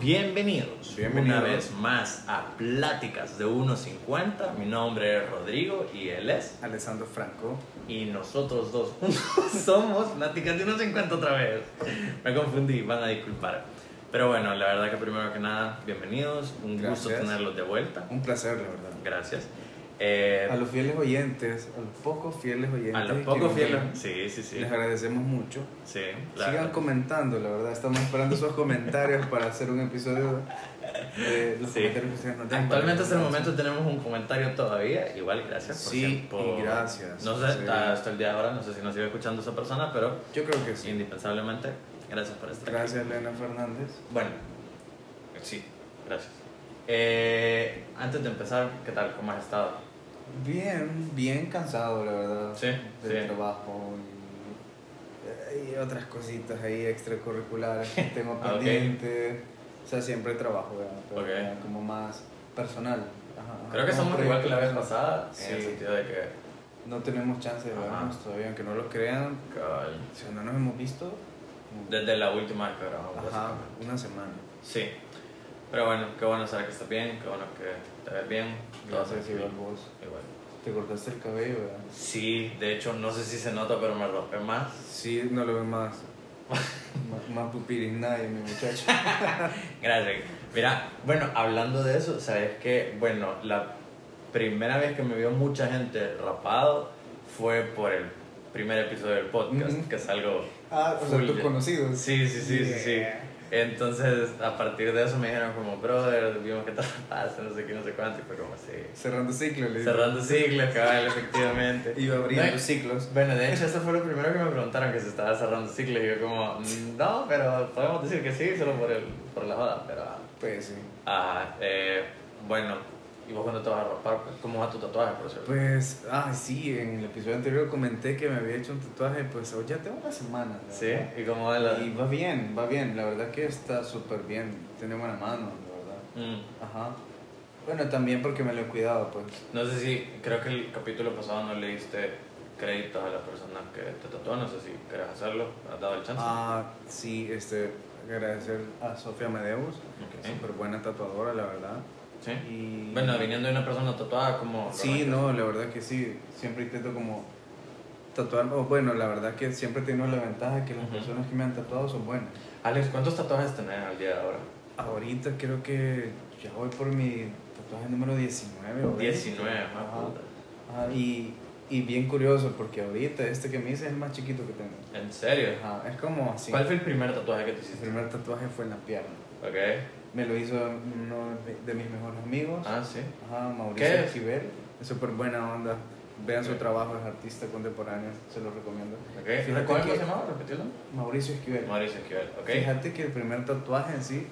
Bienvenidos, Bienvenidos. una vez más a Pláticas de 1.50. Mi nombre es Rodrigo y él es. Alessandro Franco. Y nosotros dos juntos somos Pláticas de 1.50 otra vez. Me confundí, van a disculpar. Pero bueno, la verdad que primero que nada, bienvenidos. Un gusto tenerlos de vuelta. Un placer, la verdad. Gracias. Eh, A los fieles oyentes, a los pocos fieles oyentes. a los pocos fieles. Sí, sí, sí. Les agradecemos mucho. Sí, Sigan comentando, la verdad. Estamos esperando sus comentarios para hacer un episodio de los Sí. comentarios que ustedes. Actualmente hasta el momento tenemos un comentario todavía, igual gracias por Sí, y gracias. No sé, Sí. hasta, el día de ahora, no sé si nos sigue escuchando esa persona, pero Yo creo que sí. indispensablemente, gracias por estar aquí. Gracias, Elena Fernández. Bueno, sí, gracias. Eh, antes de empezar, ¿qué tal? ¿Cómo has estado? Bien, bien cansado, la verdad. Sí, Del sí. trabajo y, y otras cositas ahí extracurriculares que tengo Ah, pendiente. O sea, siempre trabajo, ¿verdad? Pero Ok. ya como más personal. Ajá. Creo que somos igual que la vez pasada, Sí. en el sentido de que, No tenemos chance de vernos todavía, aunque no lo crean. sea, no nos hemos visto. desde la última vez que grabamos. Ajá, una semana. Sí, pero bueno, qué bueno saber que estás bien, qué bueno que te ves bien. todo Gracias, bien. igual vos. Igual. Te cortaste el cabello, ¿verdad? Sí, de hecho, no sé si se nota, pero me rompé más. Sí, no lo ven más. más, pupiris nadie, mi muchacho. Gracias. Mira, bueno, hablando de eso, sabes que, bueno, la primera vez que me vio mucha gente rapado fue por el primer episodio del podcast, Ujú. que es algo. Ah, o sea, tus conocidos. Sí, sí, sí, sí, sí. Entonces, a partir de eso me dijeron como, brother, vimos que te rapaste, no sé qué, no sé cuánto, y fue como así. Cerrando ciclos, le digo. Cerrando ciclos, cabal, efectivamente. Iba abriendo No, ciclos. Bueno, de hecho, eso fue lo primero que me preguntaron, que se estaba cerrando ciclos, y yo como, "Mm, no, pero podemos decir que sí, solo por, el, por la joda, pero... Pues sí. Ah, eh, bueno, ¿y vos cuándo te vas a rapar? ¿Cómo va tu tatuaje, por cierto? Pues, ah, sí, en el episodio anterior comenté que me había hecho un tatuaje, pues ya tengo una semana. ¿Sí? verdad. ¿Y cómo va la...? Y va bien, va bien. La verdad que está súper bien. Tiene buena mano, la verdad. Mm, Ajá. Bueno, también porque me lo he cuidado, pues. no sé si, creo que el capítulo pasado no le diste créditos a la persona que te tatuó, no sé si querés hacerlo, ¿has dado el chance? Ah, sí, este, agradecer a Sofía Medeus, Ok. súper buena tatuadora, la verdad. ¿Sí? Y... Bueno, viniendo de una persona tatuada, como... Sí, no, la verdad que sí. Siempre intento como tatuar. o bueno, la verdad que siempre he tenido la ventaja que las Ujú. personas que me han tatuado son buenas. Alex, ¿cuántos tatuajes tenés al día de ahora? Ahorita creo que ya voy por mi tatuaje número 19 o 20. 19, Ajá. más puta. Ajá, y, y bien curioso porque ahorita este que me hice es el más chiquito que tengo. ¿En serio? Ajá, es como así. ¿Cuál fue el primer tatuaje que te El hiciste? primer tatuaje fue en la pierna. Ok. Me lo hizo uno de, mis mejores amigos. Ah, sí. Ajá, ¿Qué Mauricio es? Esquivel. Es súper buena onda. Vean su trabajo, es artista contemporáneo, se lo recomiendo. Ok. Fíjate ¿Cómo que- se llamaba? Repetilo. Mauricio Esquivel. Mauricio Esquivel, ok. Fíjate que el primer tatuaje en sí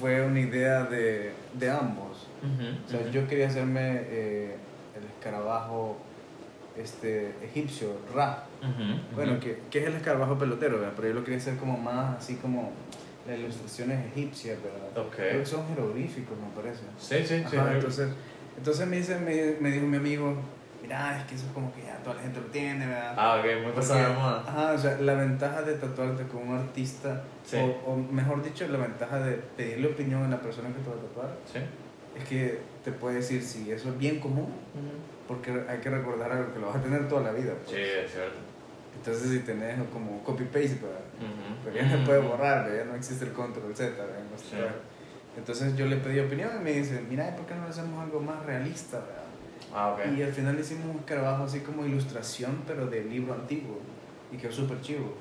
fue una idea de, de ambos. O sea, yo quería hacerme eh, el escarabajo este, egipcio, Ra. Bueno, que, que es el escarabajo pelotero, ¿verdad? pero yo lo quería hacer como más así como las ilustraciones egipcias, ¿verdad? Ok. Creo que son jeroglíficos, me parece. Sí, sí, sí. Ajá, entonces, entonces me, dice, me, me dijo mi amigo, mira, es que eso es como que ya toda la gente lo tiene, ¿verdad? Ah, ok, muy pasado de moda. Ajá, o sea, la ventaja de tatuarte con un artista, Sí. o, o mejor dicho, la ventaja de pedirle opinión a la persona que te va a tatuar, Sí. es que te puede decir si eso es bien común, porque hay que recordar algo que lo vas a tener toda la vida. pues. Sí, es cierto. Entonces, si tenés como copy-paste. Ujú. Pero ya no puede borrar, ¿verdad? ya no existe el control Z. Sí. Entonces yo le pedí opinión y me dice, mira, ¿por qué no hacemos algo más realista? ¿verdad? Ah, ok. Y al final hicimos un escarabajo así como ilustración, pero de libro antiguo. Y quedó súper chivo.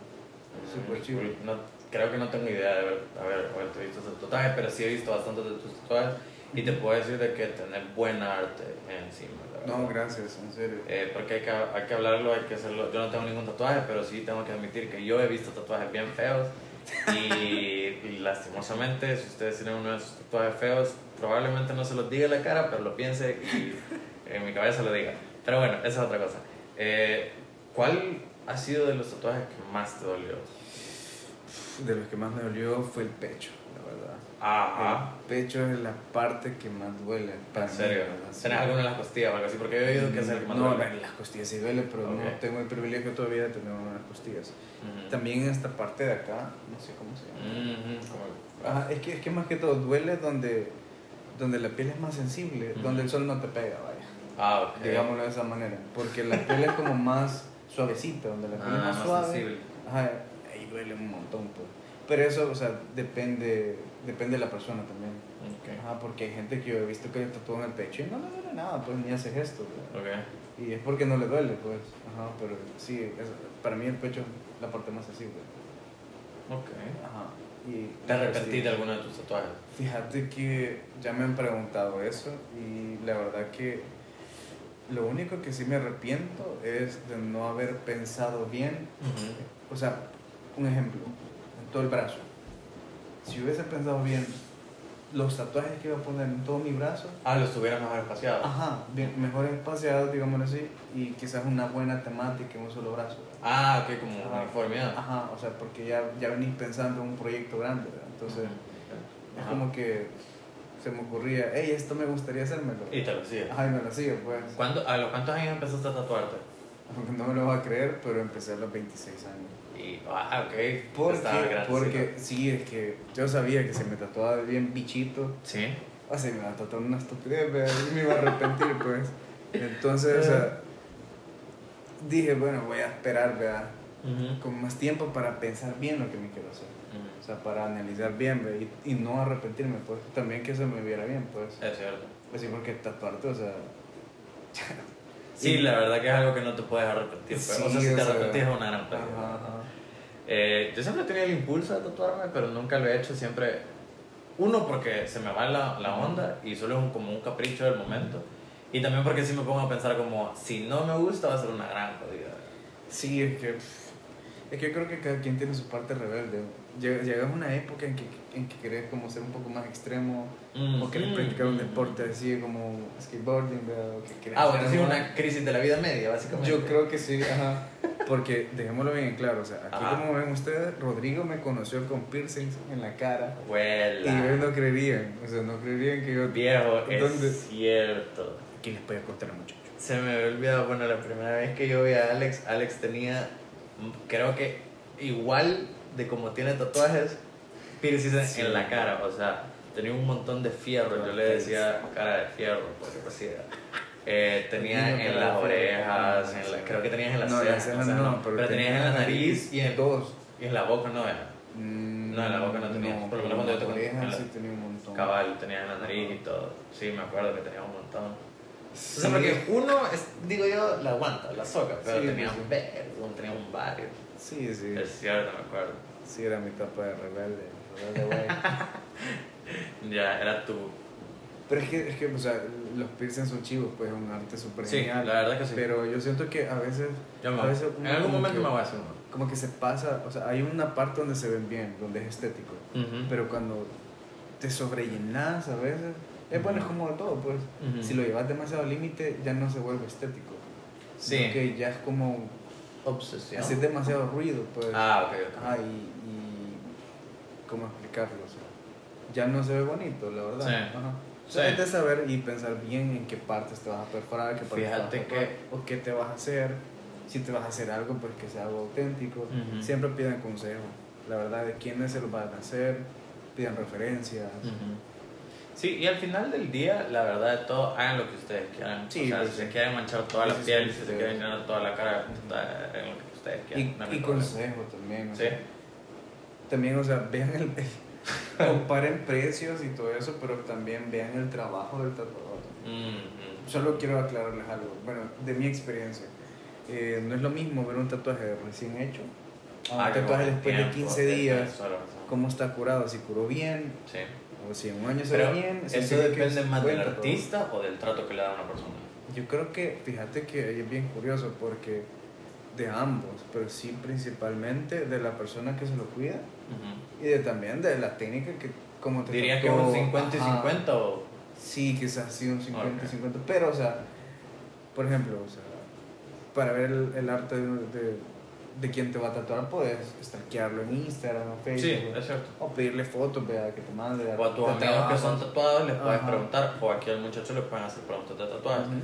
Súper chivo. No, creo que no tengo idea de haber, haber, visto tus tatuajes, pero sí he visto bastantes de tus tatuajes y te puedo decir de que tenés buena arte encima. la No, gracias, en serio. Eh, porque hay que, hay que hablarlo, hay que hacerlo. Yo no tengo ningún tatuaje, pero sí tengo que admitir que yo he visto tatuajes bien feos. Y, y lastimosamente, si ustedes tienen uno de esos tatuajes feos, probablemente no se los diga en la cara, pero lo piense y en mi cabeza lo diga. Pero bueno, esa es otra cosa. Eh, ¿Cuál ha sido de los tatuajes que más te dolió? De los que más me dolió fue el pecho, verdad. Ajá. El pecho es la parte que más duele. para ¿En mí, serio? Sí. ¿Tenés algo en las costillas o algo así? Porque he oído que es el que más No, duele. en las costillas sí duele, pero no Ok. tengo el privilegio todavía de tener unas costillas. Ujú. También esta parte de acá, no sé cómo se llama. Ujú, como- Ajá, es que, es que más que todo duele donde, donde la piel es más sensible, Ujú. donde el sol no te pega, vaya. Ah, ok. Digámoslo de esa manera. Porque la piel es como más suavecita, donde la piel Ah, es más, más suave. sensible. Ajá, ahí duele un montón, pues. Pero eso, o sea, depende, depende de la persona también. Ok. Ajá, porque hay gente que yo he visto que le tatúan el pecho y no le duele nada, pues ni hace gesto. pues. Ok. Y es porque no le duele, pues. Ajá, pero sí, es- para mí el pecho es la parte más sensible. Ok. Ajá. Y, ¿Te arrepentís de alguno de tus tatuajes? Fíjate que ya me han preguntado eso y la verdad que lo único que sí me arrepiento es de no haber pensado bien. O sea, un ejemplo, en todo el brazo. Si hubiese pensado bien los tatuajes que iba a poner en todo mi brazo, Ah, los tuviera mejor espaciados. ajá, bien, mejor espaciados, digámoslo así, y quizás una buena temática en un solo brazo. Ah, ok, como Ajá. uniformidad. Ajá, o sea, porque ya, ya venís pensando en un proyecto grande, ¿verdad? entonces es como que se me ocurría, hey, esto me gustaría hacérmelo. Y te lo hacías. Ajá, y me lo hacía, pues. ¿Cuándo, ¿A los cuántos años empezaste a tatuarte? Aunque no me lo vas a creer, pero empecé a los 26 años. Y, ah, ok. Porque, Estaba grande, porque sí, es que yo sabía que si me tatuaba bien bichito, Sí. o sea, me iba a tatuar una estupidez, y me iba a arrepentir, pues. Entonces, o sea, dije, bueno, voy a esperar, ¿verdad? Ujú. Con más tiempo para pensar bien lo que me quiero hacer. O sea, para analizar bien, ¿verdad? Y, y no arrepentirme, pues. También que se me viera bien, pues. Es cierto. Así porque tatuarte, o sea... Sí, la verdad que es algo que no te puedes arrepentir. pero, o sea, Sí, si te arrepentís es una gran pérdida. Eh, yo siempre he tenido el impulso de tatuarme, pero nunca lo he hecho siempre. Uno, porque se me va la, la onda y solo es un- como un capricho del momento. Y también porque sí me pongo a pensar como, si no me gusta va a ser una gran jodida. Sí, es que, es que yo creo que cada quien tiene su parte rebelde. Llega- Llegas a una época en que, en que querés como ser un poco más extremo Mm, o querés mm, practicar un deporte así como skateboarding, ¿verdad? O que Ah, bueno, sí, una crisis de la vida media, básicamente. Yo creo que sí, ajá. Porque dejémoslo bien claro, o sea, aquí Ajá. como ven ustedes, Rodrigo me conoció con piercings en la cara y Huela. ellos no creerían, o sea, no creerían que yo... Viejo, ¿Dónde? es cierto. ¿Quién les puede contar a muchachos? Se me había olvidado, bueno, la primera vez que yo vi a Alex, Alex tenía, creo que igual de como tiene tatuajes, piercings Sí. en la cara, o sea, tenía un montón de fierro, yo le decía cara de fierro, porque pues eh, tenía en las orejas, en la- creo que tenías en las No, cejas, las cejas o sea, no, pero tenías tenía en la nariz y en, Todos. y en la boca, no, era Mm, No, en la boca no tenía, por lo menos cuando yo te orejas en la- sí tenía un montón. cabal, tenías en la nariz y todo, sí, me acuerdo que tenía un montón. Sí, O sea, porque uno, es, digo yo, la aguanta, la soca, pero Sí, tenía pues, un sí. vergo, tenía un barrio. sí, sí. Es cierto, me acuerdo. Sí, era mi etapa de rebelde. rebelde güey. Ya, era tu... Pero es que, es que, o sea, los piercings son chivos, pues es un arte súper Sí, genial. la verdad que sí. Pero yo siento que a veces, Yo me- a veces en algún como momento que- me voy a hacer uno. como que se pasa, o sea, hay una parte donde se ven bien, donde es estético. Pero cuando te sobrellenas a veces, es bueno, es como todo, pues. Ujú. Si lo llevas demasiado límite, ya no se vuelve estético. Sí. Sino que ya es como Obsesión. hacer demasiado ruido, pues. Ah, ok, ok. Ah, y, y ¿cómo explicarlo? O sea, ya no se ve bonito, la verdad. Sí. Ajá. Sí. O sea, es de saber y pensar bien en qué partes te vas a perforar, qué partes Fíjate te vas a perforar, que- o qué te vas a hacer. Si te vas a hacer algo, pues que sea algo auténtico. Ujú. Siempre pidan consejo. La verdad, de quiénes se lo van a hacer, pidan referencias. Ujú. Sí, y al final del día, la verdad de todo, hagan lo que ustedes quieran. Sí, o sea, pues si se quieren manchar toda la piel, si se quieren llenar toda la cara, en lo que ustedes Y, quieran. no hay y consejo también. o Sí. también, o sea, vean el, el- comparen precios y todo eso, pero también vean el trabajo del tatuador. Ujú. Solo quiero aclararles algo, bueno, de mi experiencia. Eh, no es lo mismo ver un tatuaje recién hecho a un Ah, que tatuaje después tiempo, de 15 de- días, solo, cómo está curado, si curó bien, Sí. O si en un año se Pero ve bien. eso depende más del artista o del trato que le da a una persona. Yo creo que, fíjate que es bien curioso porque de ambos, pero sí principalmente de la persona que se lo cuida y de también de la técnica que como te Diría que un trató, 50 y ajá. 50 o... Sí, quizás sí un 50 y Ok. 50, pero o sea, por ejemplo, o sea, para ver el, el arte de, de, de quién te va a tatuar, puedes stalkearlo en Instagram o Facebook. Sí, es cierto. O pedirle fotos, vea, que te mande. O a tus de amigos que son tatuados les puedes Ajá. preguntar, o aquí al muchacho le pueden hacer preguntas de tatuajes. Ujú.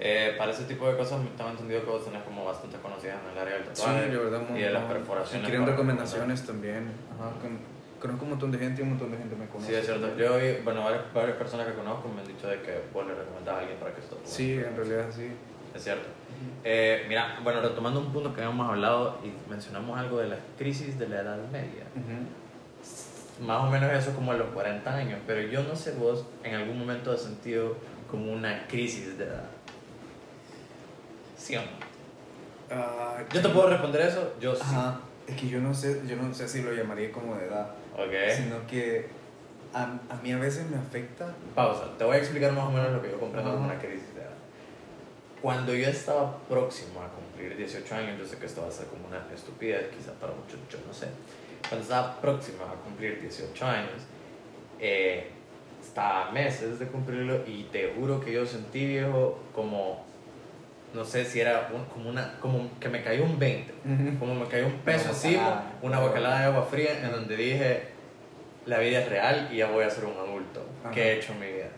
Eh, para ese tipo de cosas, tengo entendido que vos tenés como bastante conocidas en el área del Sí, tatuaje la verdad, un y de las perforaciones. Si quieren recomendaciones también. Ajá, con- conozco un montón de gente y un montón de gente me conoce. Sí, es cierto. Yo, bueno, varias, varias personas que conozco me han dicho de que vos le recomendás a alguien para que se tatúe. Sí, en realidad sí. Es cierto. Eh, mira, bueno, retomando un punto que habíamos hablado y mencionamos algo de la crisis de la edad media. Ujú. Más o menos eso como a los 40 años, pero yo no sé vos en algún momento has sentido como una crisis de edad. ¿Sí o no? Ah, Yo te puedo responder eso, yo sí. Ajá. Es que yo no sé, yo no sé si lo llamaría como de edad, sino que a, a mí a veces me afecta. Pausa, te voy a explicar más o menos lo que yo comprendo como una crisis. Cuando yo estaba próximo a cumplir 18 años, yo sé que esto va a ser como una estupidez, quizá para muchos, yo no sé. Cuando estaba próximo a cumplir 18 años, eh, estaba a meses de cumplirlo y te juro que yo sentí, viejo, como, no sé si era un- como una, como que me cayó un 20, como me cayó un peso encima, una bocalada de agua fría en donde dije, la vida es real y ya voy a ser un adulto. Ajá. ¿Qué he hecho en mi vida?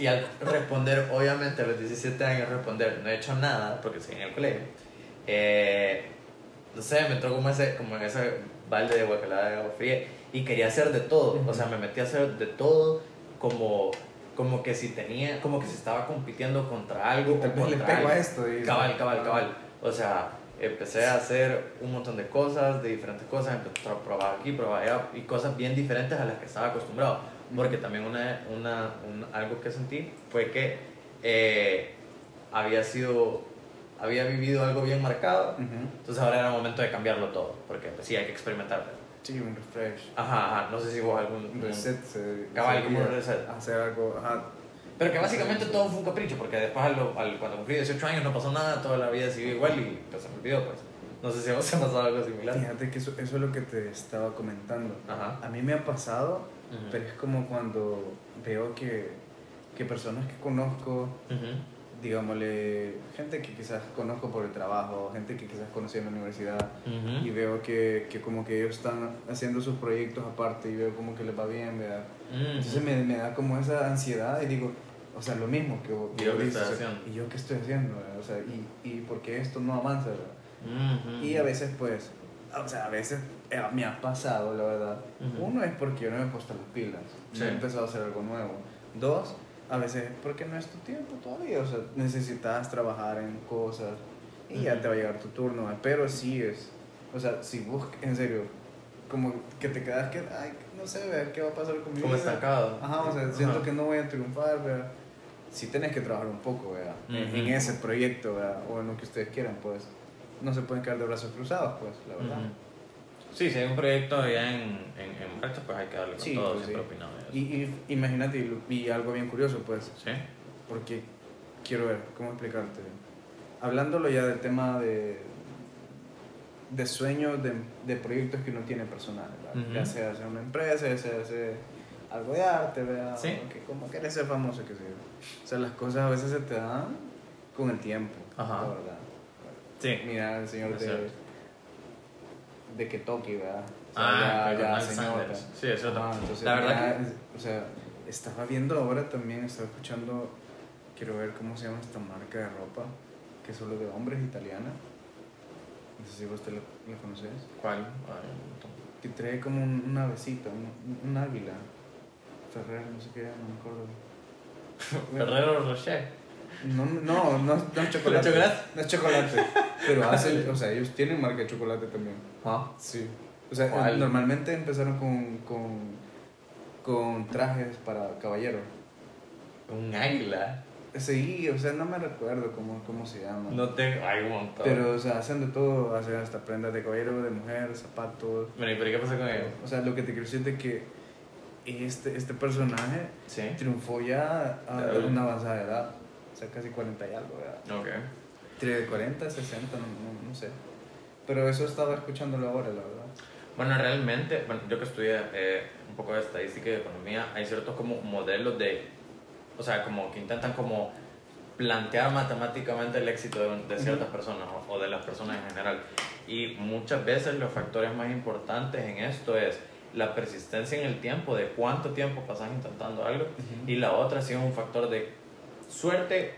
Y al responder, obviamente a los 17 años, responder, no he hecho nada porque estoy en el colegio, eh, no sé, me entró como, ese, como en ese balde de guacalada de agua fría y quería hacer de todo. O sea, me metí a hacer de todo como, como que si tenía, como que si estaba compitiendo contra algo. Tal vez le pego a esto. y- Cabal, cabal, cabal. O sea, empecé a hacer un montón de cosas, de diferentes cosas, empecé a probar aquí, probar allá, y cosas bien diferentes a las que estaba acostumbrado. Porque también una, una, un- algo que sentí fue que eh, había sido, había vivido algo bien marcado, Ujú. entonces ahora era momento de cambiarlo todo, porque pues, sí, hay que experimentar. Sí, un refresh. Ajá, ajá, no sé si vos algún... Un reset. Se, Cabal, como un reset. Hacer algo. Ajá. Pero que básicamente todo fue un capricho, porque después al, al- cuando cumplí 18 años no pasó nada, toda la vida siguió igual y pues se me olvidó, pues. No sé si a vos te ha pasado algo similar. Fíjate que eso, eso es lo que te estaba comentando. Ajá. A mí me ha pasado, Ujú. pero es como cuando veo que, que personas que conozco, Ujú. digámosle, gente que quizás conozco por el trabajo, gente que quizás conocí en la universidad, Ujú. y veo que, que como que ellos están haciendo sus proyectos aparte y veo como que les va bien, ¿verdad? Entonces me, me da como esa ansiedad y digo, o sea, lo mismo que ¿Y yo dices, estoy o sea, haciendo? ¿Y yo qué estoy haciendo? verdad? O sea, ¿y, y por qué esto no avanza? verdad? Y a veces, pues, o sea, a veces eh, me ha pasado, la verdad. Ujú. Uno es porque yo no me he puesto las pilas, Sí. no he empezado a hacer algo nuevo. Dos, a veces es porque no es tu tiempo todavía, o sea, necesitas trabajar en cosas y ya Ujú. te va a llegar tu turno, pero sí es, o sea, si vos, en serio, como que te quedas que, ay, no sé, ver qué va a pasar con mi Como estancado. Ajá, o sea, siento Ajá. que no voy a triunfar, ¿verdad? Sí tenés que trabajar un poco, ¿verdad? En ese proyecto, ¿verdad? O en lo que ustedes quieran, pues. No se pueden quedar de brazos cruzados, pues, la verdad. Sí, si hay un proyecto ya en, en, en marcha, pues hay que darle con Sí, todo, pues, sí. Y, y imagínate, y, algo bien curioso, pues, ¿Sí? porque quiero ver, ¿cómo explicarte? Hablándolo ya del tema de, de sueños, de, de proyectos que uno tiene personal, ¿verdad? Ujú. Ya sea hacer una empresa, ya sea hacer algo de arte, ¿verdad? Sí. Que como quieres ser famoso, que sea. O sea, las cosas a veces se te dan con el tiempo, Ajá. la verdad. Sí. Mira, el señor de, de Kentucky, ¿verdad? O sea, Ah, ya- ya Miles se Sanders. nota. Sí, es entonces, La verdad ya, que- O sea, estaba viendo ahora también, estaba escuchando, quiero ver cómo se llama esta marca de ropa, que es solo de hombres italiana. No sé si vos te lo, lo conoces. ¿Cuál? Un. Que trae como un, una avecita, un, un águila. Ferrer, no sé qué, no me acuerdo. Ferrero Rocher. No, no, no, es- no es chocolate. chocolate? No es chocolate. Pero hacen, o sea, ellos tienen marca de chocolate también. ¿Ah? Sí. O sea, ¿Cuál? normalmente empezaron con, con, con trajes para caballeros. Un águila. Sí, o sea, no me recuerdo cómo, cómo se llama. No tengo. Hay un montón. Pero, o sea, hacen de todo, hacen hasta prendas de caballero, de mujer, zapatos. Bueno, ¿y pero qué pasa con ellos? O sea, lo que te quiero decir es que este, este personaje Sí. triunfó ya a una avanzada edad. Sea, casi 40 y algo, ¿verdad? Ok. Entre 40, 60, no, no, no sé. Pero eso estaba escuchándolo ahora, la verdad. Bueno, realmente, bueno, yo que estudié eh, un poco de estadística y de economía, hay ciertos como modelos de, o sea, como que intentan como plantear matemáticamente el éxito de, de ciertas personas o, o de las personas en general. Y muchas veces los factores más importantes en esto es la persistencia en el tiempo, de cuánto tiempo pasas intentando algo, y la otra sí es un factor de suerte,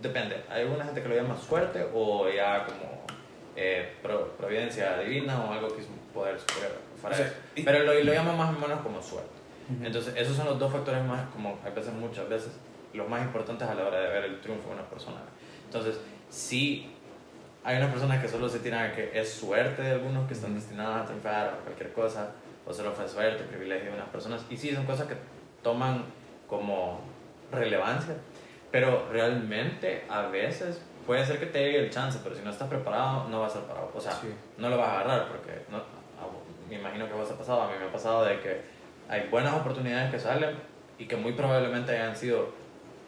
depende, hay alguna gente que lo llama suerte o ya como eh, providencia divina o algo que es un poder superior para eso. pero lo, lo llama más o menos como suerte. Entonces, esos son los dos factores más, como a veces, muchas veces, los más importantes a la hora de ver el triunfo de una persona. Entonces, sí hay unas personas que solo se tiran a que es suerte de algunos que están destinados a triunfar o cualquier cosa, o solo fue suerte, privilegio de unas personas. Y sí, son cosas que toman como relevancia, pero realmente a veces puede ser que te llegue el chance, pero si no estás preparado, no vas a ser parado. O sea, no lo vas a agarrar porque no, me imagino que vos ha pasado, a mí me ha pasado de que hay buenas oportunidades que salen y que muy probablemente hayan sido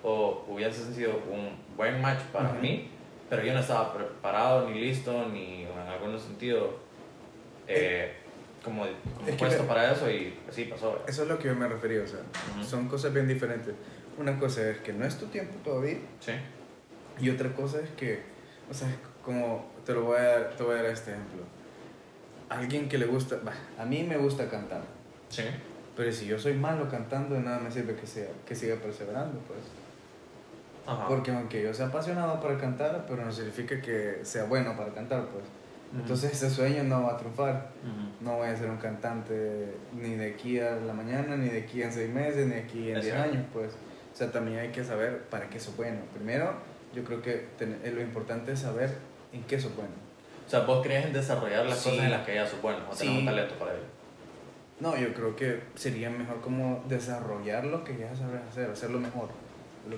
o hubiesen sido un buen match para mí, pero yo no estaba preparado ni listo ni en algún sentido eh, como, puesto para eso y así pasó. Eso es lo que yo me refería, o sea, son cosas bien diferentes. Una cosa es que no es tu tiempo todavía. Sí. Y otra cosa es que, o sea, como te lo voy a, te voy a dar este ejemplo. Alguien que le gusta, a mí me gusta cantar. Sí. Pero si yo soy malo cantando, de nada me sirve que, sea, que siga perseverando, pues. Porque aunque yo sea apasionado para cantar, pero no significa que sea bueno para cantar, pues. Entonces ese sueño no va a triunfar. No voy a ser un cantante ni de aquí a la mañana, ni de aquí en seis meses, ni de aquí en diez años, pues. O sea, también hay que saber para qué soy bueno. Primero, yo creo que eh, lo importante es saber en qué soy bueno. O sea, vos crees en desarrollar las cosas en las que ya sos bueno, o tenés un talento para ello. No, yo creo que sería mejor como desarrollar lo que ya sabes hacer, hacerlo mejor.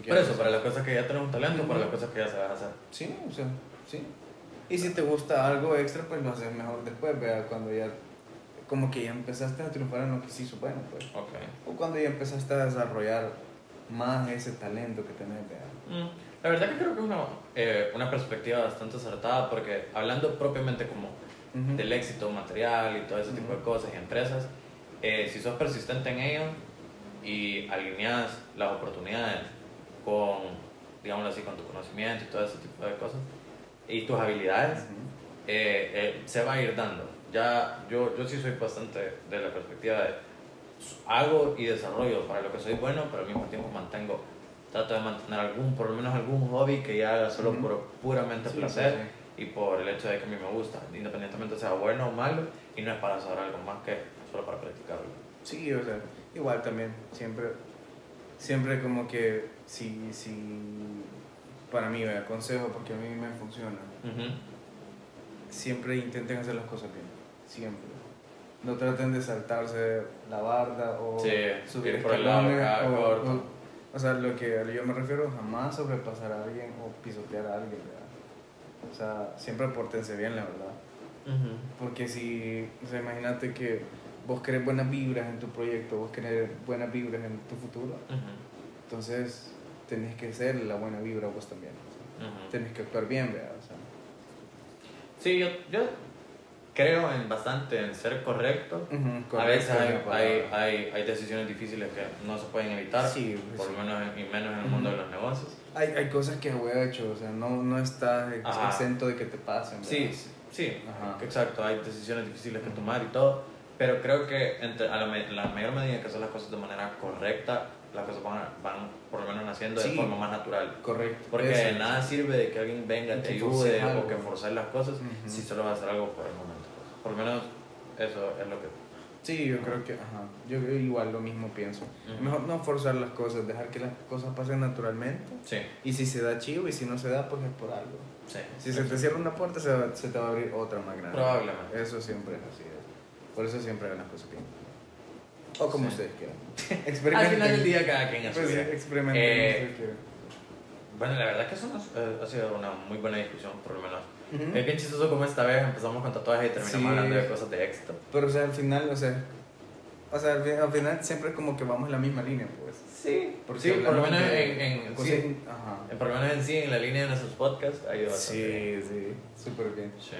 Por eso, para las cosas que ya tenés un talento, para las cosas que ya sabes hacer. Sí, o sea, sí. Y si te gusta algo extra, pues lo haces mejor después, vea, cuando ya como que ya empezaste a triunfar en lo que sí hizo bueno, pues. Okay. O cuando ya empezaste a desarrollar más ese talento que tenés. Mm. La verdad que creo que es una, eh, una perspectiva bastante acertada porque hablando propiamente como del éxito material y todo ese tipo de cosas y empresas, eh, si sos persistente en ello y alineas las oportunidades con, digámoslo así, con tu conocimiento y todo ese tipo de cosas y tus habilidades, eh, se va a ir dando. Ya yo, yo sí soy bastante de la perspectiva de hago y desarrollo para lo que soy bueno, pero al mismo tiempo mantengo trato de mantener algún, por lo menos algún hobby que ya haga solo por puramente placer y por el hecho de que a mí me gusta, independientemente sea bueno o malo, y no es para saber algo más que solo para practicarlo. Sí, o sea, igual también, siempre, siempre como que si, si para mí, me aconsejo porque a mí me funciona, siempre intenten hacer las cosas bien, siempre. No traten de saltarse la barda o subir por el lado, o, o sea, lo que yo me refiero, jamás sobrepasar a alguien o pisotear a alguien, ¿verdad? O sea, siempre portense bien, la verdad. Porque si, o sea, imagínate que vos querés buenas vibras en tu proyecto, vos querés buenas vibras en tu futuro, entonces tenés que ser la buena vibra vos también. Tenés que actuar bien, ¿verdad? O sea, sí, yo, yo creo en bastante en ser correcto. a veces hay, hay, hay, decisiones difíciles que no se pueden evitar, sí, por lo menos y menos en el mundo de los negocios. Hay, hay cosas que he hecho, o sea, no, no estás exento de que te pasen. Sí, sí, exacto, hay decisiones difíciles que tomar y todo, pero creo que entre, a la, la, mayor medida que haces las cosas de manera correcta, las cosas van, van por lo menos naciendo de forma más natural. Correcto. Porque nada sirve de que alguien venga, te ayude o que forzar las cosas si solo vas a hacer algo por el momento. Por lo menos eso es lo que... Sí, yo creo que, ajá, yo igual lo mismo pienso. Mejor no forzar las cosas, dejar que las cosas pasen naturalmente. Sí. Y si se da chivo y si no se da, pues es por algo. Sí. Si se te cierra una puerta, se, se, te va a abrir otra más grande. Probablemente. Eso siempre es así. Por eso siempre hagan las cosas bien. O como ustedes quieran. Experimenten. Al final del día cada quien pues sí, experimenten eh, Bueno, la verdad que eso eh, ha sido una muy buena discusión, por lo menos es bien chistoso como esta vez empezamos con tatuajes y terminamos hablando de cosas de éxito. Pero, o sea, al final, o sea, o sea, al final siempre como que vamos en la misma línea, pues. Sí, Porque sí por lo menos en, en, sí, ajá. por lo menos en sí, en la línea de nuestros podcasts, ha ido bastante Sí, sí, súper bien. Sí.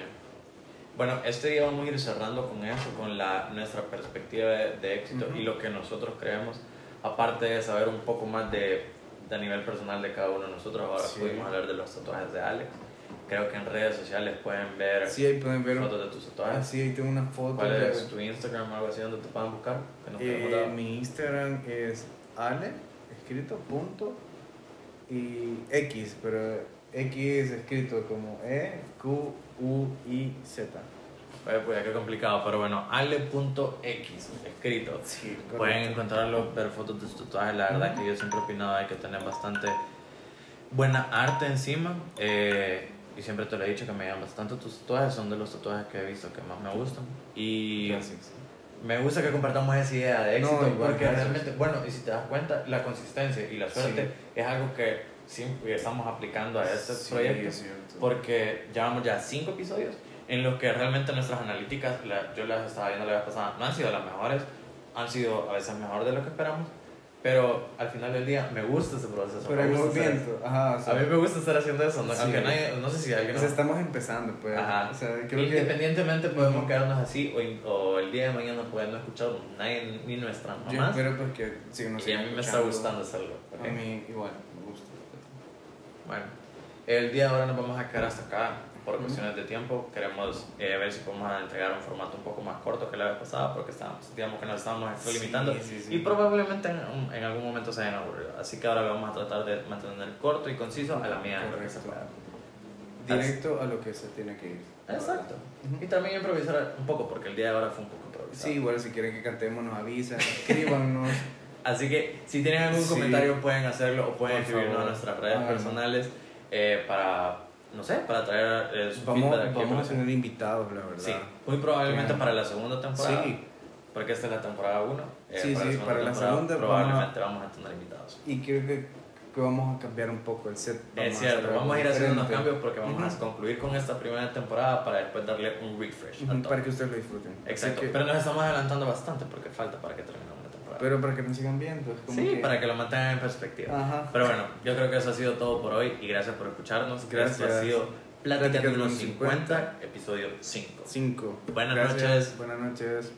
Bueno, este día vamos a ir cerrando con eso, con la, nuestra perspectiva de, éxito y lo que nosotros creemos, aparte de saber un poco más de, de nivel personal de cada uno de nosotros, ahora pudimos hablar de los tatuajes de Alex Creo que en redes sociales pueden ver Sí, ahí pueden ver. fotos de tus Ah, tatuajes. sí, ahí tengo una foto. ¿Cuál de- es tu Instagram o algo así donde te puedan buscar? Eh, mi Instagram es ale, escrito punto, y X, pero X escrito como E, Q, U, I, Z. Oye, pues qué complicado, pero bueno, ale.x escrito. Sí, Pueden encontrarlo, ver fotos de sus tatuajes. La verdad que yo siempre he opinado hay que tener bastante buena arte encima. eh, y siempre te lo he dicho que me llaman bastante tus tatuajes. Son de los tatuajes que he visto que más me gustan. Y Gracias. me gusta que compartamos esa idea de éxito. No, porque realmente, bueno, y si te das cuenta, la consistencia y la suerte es algo que siempre estamos aplicando a este Sí, proyecto. es. Porque llevamos ya cinco episodios en los que realmente nuestras analíticas, la- yo las estaba viendo la vez pasada, no han sido las mejores, han sido a veces mejor de lo que esperamos, pero al final del día me gusta ese proceso. Pero me gusta ajá, o sea, A mí me gusta estar haciendo eso, ¿no? Sí. aunque nadie, no sé si alguien... o sea, estamos empezando, pues. Ajá. O sea, creo que. Independientemente podemos Ujú. quedarnos así o, in- o el día de mañana pueden no escuchar nadie ni nuestra Yo mamá. espero porque si no Y a mí me está gustando hacerlo. ¿ok? A mí igual. Bueno, el día de ahora nos vamos a quedar hasta acá por cuestiones de tiempo. Queremos eh, ver si podemos entregar un formato un poco más corto que la vez pasada porque estábamos, digamos que nos estábamos extralimitando Sí, sí, sí. y probablemente en, en algún momento se hayan aburrido. Así que ahora vamos a tratar de mantener corto y conciso a la pueda. Directo a lo que se tiene que ir. Exacto. Ujú. Y también improvisar un poco porque el día de ahora fue un poco improvisado. Sí, igual si quieren que cantemos nos avisan, escríbanos. Así que si tienen algún Sí. comentario pueden hacerlo o pueden escribirnos a nuestras redes personales eh, para, no sé, para traer eh, su Vamos, feedback aquí, vamos a tener invitados, la verdad. Sí, muy probablemente Claro. para la segunda temporada. Sí. Porque esta es la temporada 1. Sí, sí, para la segunda probablemente vamos a tener invitados. Y creo que, que vamos a cambiar un poco el set. Vamos es a cierto, hacer vamos a ir haciendo unos cambios porque vamos a Ujú. concluir con esta primera temporada para después darle un refresh. a Ujú, todo. Para que ustedes lo disfruten. Exacto, que- pero nos estamos adelantando bastante porque falta para que terminemos pero para que nos sigan viendo. Es como sí, que- para que lo mantengan en perspectiva. Ajá. Pero bueno, yo creo que eso ha sido todo por hoy y gracias por escucharnos. Gracias. Esto ha sido Plática Plática unos unos 50, episodio 5. Cinco. Buenas Gracias. noches. Buenas noches.